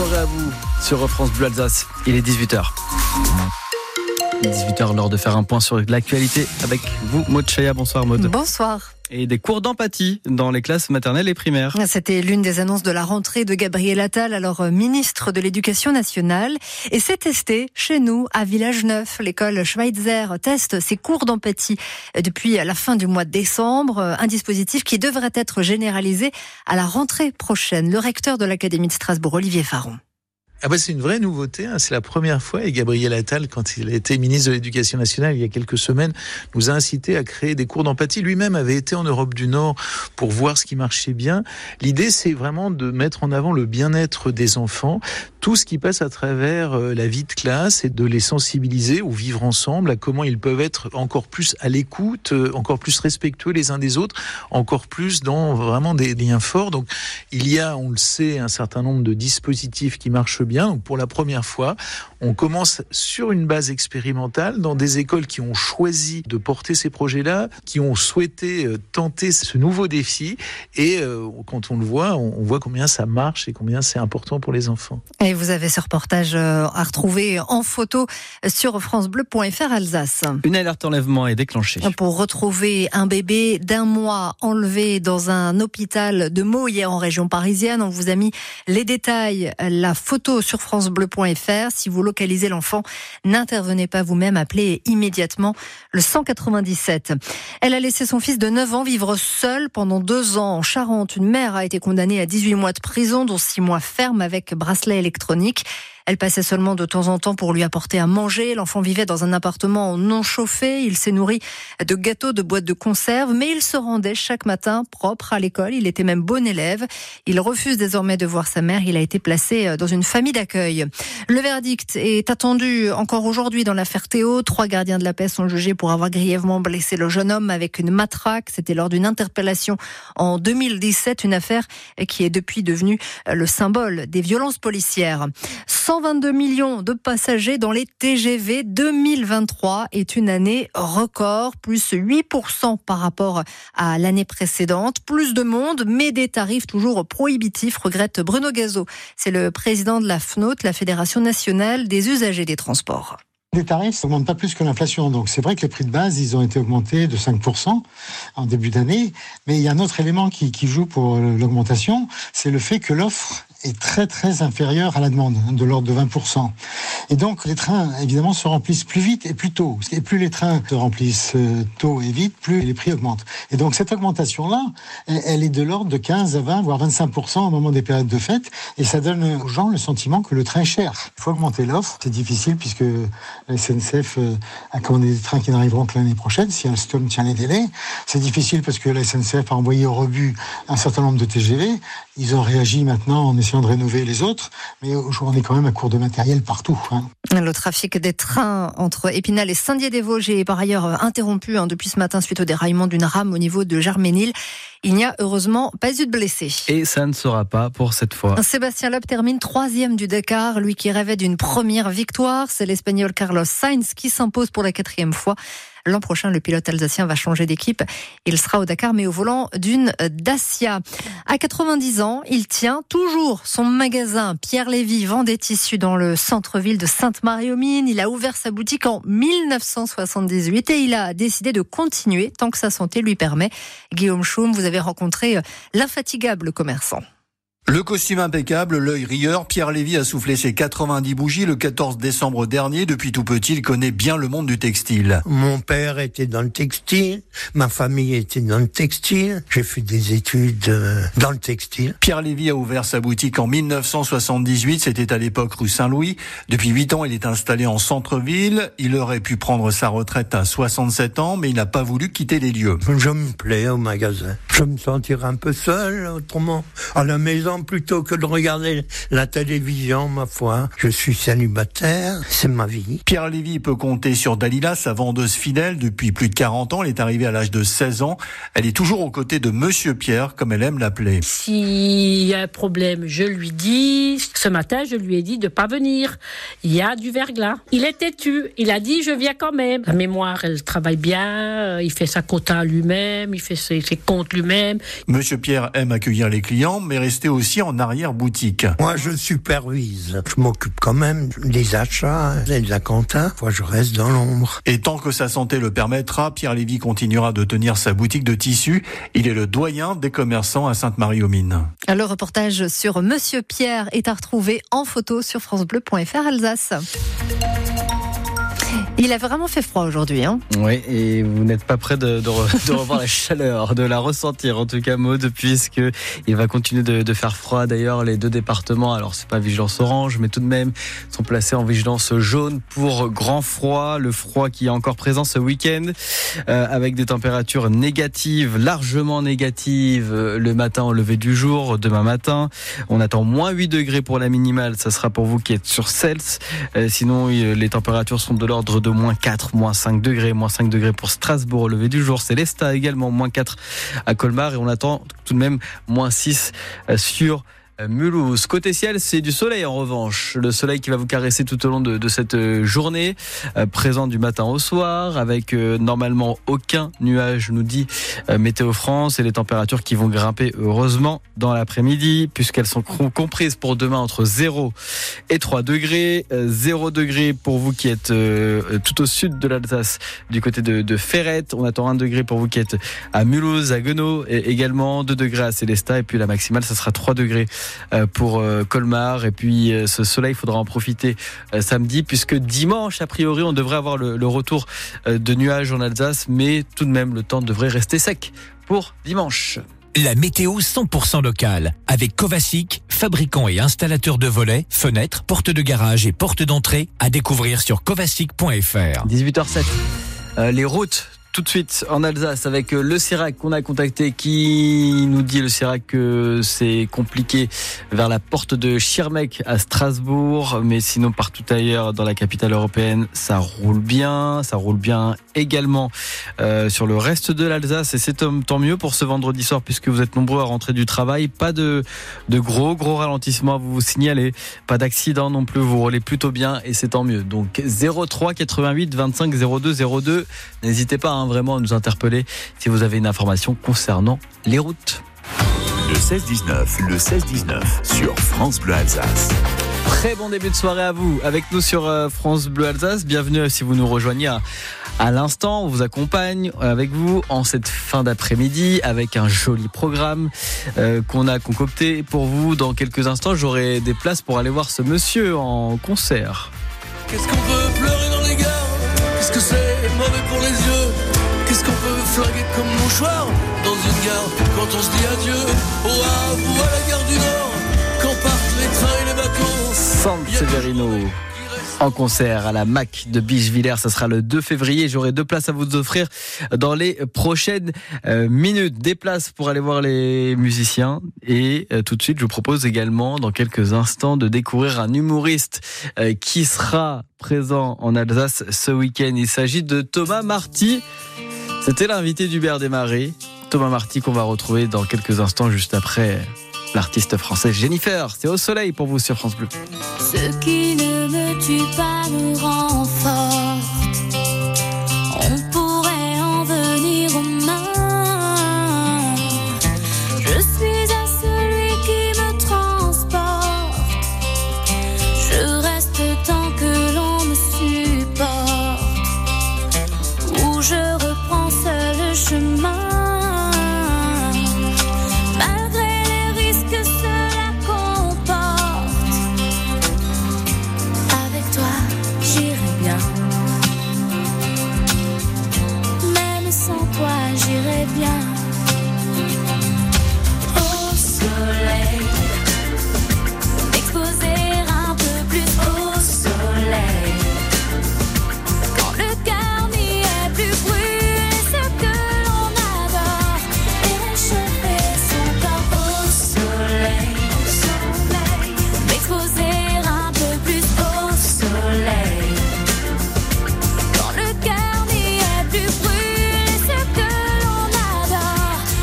soirée à vous sur France Bleu Alsace. Il est 18h. 18h, l'heure de faire un point sur l'actualité avec vous, Maud Chaya. Bonsoir, Maud. Bonsoir et des cours d'empathie dans les classes maternelles et primaires. C'était l'une des annonces de la rentrée de Gabriel Attal, alors euh, ministre de l'Éducation nationale. Et c'est testé chez nous, à Village Neuf. L'école Schweitzer teste ses cours d'empathie depuis la fin du mois de décembre. Un dispositif qui devrait être généralisé à la rentrée prochaine. Le recteur de l'Académie de Strasbourg, Olivier Faron. Ah bah c'est une vraie nouveauté, hein. c'est la première fois et Gabriel Attal, quand il été ministre de l'Éducation nationale il y a quelques semaines, nous a incité à créer des cours d'empathie. Lui-même avait été en Europe du Nord pour voir ce qui marchait bien. L'idée c'est vraiment de mettre en avant le bien-être des enfants, tout ce qui passe à travers euh, la vie de classe et de les sensibiliser ou vivre ensemble à comment ils peuvent être encore plus à l'écoute, euh, encore plus respectueux les uns des autres, encore plus dans vraiment des liens forts. Donc il y a, on le sait, un certain nombre de dispositifs qui marchent bien. pour la première fois, on commence sur une base expérimentale dans des écoles qui ont choisi de porter ces projets-là, qui ont souhaité euh, tenter ce nouveau défi. Et euh, quand on le voit, on voit combien ça marche et combien c'est important pour les enfants. Et vous avez ce reportage euh, à retrouver en photo sur francebleu.fr Alsace. Une alerte enlèvement est déclenchée. Pour retrouver un bébé d'un mois enlevé dans un hôpital de Meaux hier en région parisienne, on vous a mis les détails, la photo sur francebleu.fr. Si vous localisez l'enfant, n'intervenez pas vous-même, appelez immédiatement le 197. Elle a laissé son fils de 9 ans vivre seul pendant deux ans en Charente. Une mère a été condamnée à 18 mois de prison, dont 6 mois ferme avec bracelet électronique. Elle passait seulement de temps en temps pour lui apporter à manger. L'enfant vivait dans un appartement non chauffé. Il s'est nourri de gâteaux, de boîtes de conserve, mais il se rendait chaque matin propre à l'école. Il était même bon élève. Il refuse désormais de voir sa mère. Il a été placé euh, dans une famille d'accueil. Le verdict est attendu encore aujourd'hui dans l'affaire Théo. Trois gardiens de la paix sont jugés pour avoir grièvement blessé le jeune homme avec une matraque. C'était lors d'une interpellation en 2017, une affaire qui est depuis devenue le symbole des violences policières. 122 millions de passagers dans les TGV 2023 est une année record, plus 8% par rapport à l'année précédente. Plus de monde, mais des tarifs toujours prohibitifs, regrette Bruno Gazo. C'est le président de la FNOT, la Fédération nationale des usagers des transports. Les tarifs n'augmentent pas plus que l'inflation. Donc c'est vrai que les prix de base, ils ont été augmentés de 5% en début d'année. Mais il y a un autre élément qui joue pour l'augmentation, c'est le fait que l'offre est très très inférieure à la demande, de l'ordre de 20%. Et donc les trains, évidemment, se remplissent plus vite et plus tôt. Et plus les trains se remplissent euh, tôt et vite, plus les prix augmentent. Et donc cette augmentation-là, elle est de l'ordre de 15 à 20, voire 25% au moment des périodes de fête. Et ça donne aux gens le sentiment que le train est cher. Il faut augmenter l'offre. C'est difficile puisque la SNCF euh, a commandé des trains qui n'arriveront que l'année prochaine, si Alstom tient les délais. C'est difficile parce que la SNCF a envoyé au rebut un certain nombre de TGV. Ils ont réagi maintenant en essayant de rénover les autres, mais aujourd'hui on est quand même à court de matériel partout. Hein. Le trafic des trains entre Épinal et Saint-Dié-des-Vosges est par ailleurs interrompu hein, depuis ce matin suite au déraillement d'une rame au niveau de Germénil. Il n'y a heureusement pas eu de blessés. Et ça ne sera pas pour cette fois. Sébastien Loeb termine troisième du Dakar. Lui qui rêvait d'une première victoire, c'est l'Espagnol Carlos Sainz qui s'impose pour la quatrième fois. L'an prochain, le pilote alsacien va changer d'équipe. Il sera au Dakar, mais au volant d'une Dacia. À 90 ans, il tient toujours son magasin. Pierre Lévy vend des tissus dans le centre-ville de Sainte-Marie-aux-Mines. Il a ouvert sa boutique en 1978 et il a décidé de continuer tant que sa santé lui permet. Guillaume Chaume, vous avez rencontré l'infatigable commerçant. Le costume impeccable, l'œil rieur, Pierre Lévy a soufflé ses 90 bougies le 14 décembre dernier. Depuis tout petit, il connaît bien le monde du textile. Mon père était dans le textile, ma famille était dans le textile. J'ai fait des études euh, dans le textile. Pierre Lévy a ouvert sa boutique en 1978, c'était à l'époque rue Saint-Louis. Depuis 8 ans, il est installé en centre-ville. Il aurait pu prendre sa retraite à 67 ans, mais il n'a pas voulu quitter les lieux. Je me plais au magasin. Je me sentirais un peu seul autrement. À la maison, plutôt que de regarder la télévision, ma foi. Je suis célibataire, c'est ma vie. Pierre Lévy peut compter sur Dalila, sa vendeuse fidèle depuis plus de 40 ans. Elle est arrivée à l'âge de 16 ans. Elle est toujours aux côtés de Monsieur Pierre, comme elle aime l'appeler. S'il y a un problème, je lui dis. Ce matin, je lui ai dit de pas venir. Il y a du verglas. Il est têtu. Il a dit je viens quand même. La mémoire, elle travaille bien. Il fait sa quota lui-même. Il fait ses, ses comptes lui-même. Monsieur Pierre aime accueillir les clients, mais rester aussi aussi en arrière-boutique. Moi, je supervise. Je m'occupe quand même des achats et de la compta. Moi, je reste dans l'ombre. Et tant que sa santé le permettra, Pierre Lévy continuera de tenir sa boutique de tissus. Il est le doyen des commerçants à Sainte-Marie-aux-Mines. Le reportage sur Monsieur Pierre est à retrouver en photo sur francebleu.fr Alsace. Il a vraiment fait froid aujourd'hui. Hein oui, et vous n'êtes pas prêt de, revoir la chaleur, de la ressentir en tout cas, Maud, puisque il va continuer de, de faire froid. D'ailleurs, les deux départements, alors c'est pas vigilance orange, mais tout de même, sont placés en vigilance jaune pour grand froid. Le froid qui est encore présent ce week-end, euh, avec des températures négatives, largement négatives, euh, le matin au lever du jour, demain matin. On attend moins 8 degrés pour la minimale, ça sera pour vous qui êtes sur Cels. Euh, sinon, les températures sont de l'ordre de moins 4, moins 5 degrés, moins 5 degrés pour Strasbourg au lever du jour. Célesta également, moins 4 à Colmar et on attend tout de même moins 6 euh, sur Mulhouse. Côté ciel, c'est du soleil en revanche. Le soleil qui va vous caresser tout au long de, cette euh, journée, euh, présent du matin au soir, avec euh, normalement aucun nuage, nous dit Météo France, et les températures qui vont grimper heureusement dans l'après-midi, puisqu'elles sont comprises pour demain entre 0 et 3 degrés. 0 degré pour vous qui êtes tout au sud de l'Alsace, du côté de, de Ferrette. On attend 1 degré pour vous qui êtes à Mulhouse, à Guenot, et également 2 degrés à Célestat, et puis la maximale, ça sera 3 degrés pour euh, Colmar. Et puis euh, ce soleil, il faudra en profiter samedi, puisque dimanche, a priori, on devrait avoir le, retour de nuages en Alsace, mais tout de même, le temps devrait rester sec pour dimanche. La météo 100% locale avec Kovacic, fabricant et installateur de volets, fenêtres, portes de garage et portes d'entrée à découvrir sur kovacic.fr. 18h07. les routes tout de suite en Alsace avec euh, le Sirac qu'on a contacté qui nous dit le Sirac que c'est compliqué vers la porte de Schirmeck à Strasbourg. Mais sinon partout ailleurs dans la capitale européenne ça roule bien. Ça roule bien également euh, sur le reste de l'Alsace. Et c'est tant mieux pour ce vendredi soir puisque vous êtes nombreux à rentrer du travail. Pas de, gros gros ralentissements à vous, signaler. Pas d'accident non plus. Vous roulez plutôt bien et c'est tant mieux. Donc 03 88 25 02 02 n'hésitez pas hein, vraiment à nous interpeller si vous avez une information concernant les routes. Le 16-19, le 16-19 sur France Bleu Alsace. Très bon début de soirée à vous avec nous sur euh, France Bleu Alsace. Bienvenue si vous nous rejoignez à, l'instant. On vous accompagne avec vous en cette fin d'après-midi avec un joli programme euh, qu'on a concocté pour vous. Dans quelques instants, j'aurai des places pour aller voir ce monsieur en concert. Qu'est-ce qu'on peut flinguer comme mouchoir dans une gare quand on se dit adieu à la gare du Nord quand partent les trains et les San Severino en concert à la MAC de Bichevillers. Ça sera le 2 février. J'aurai deux places à vous offrir dans les prochaines euh, minutes. Des places pour aller voir les musiciens. Et euh, tout de suite, je vous propose également, dans quelques instants, de découvrir un humoriste euh, qui sera présent en Alsace ce week-end. Il s'agit de Thomas Marty. C'était l'invité d'Hubert Desmarais, Thomas Marty qu'on va retrouver dans quelques instants juste après l'artiste française Jennifer. C'est au soleil pour vous sur France Bleu. Ce qui ne me tue pas me rend j'irai bien.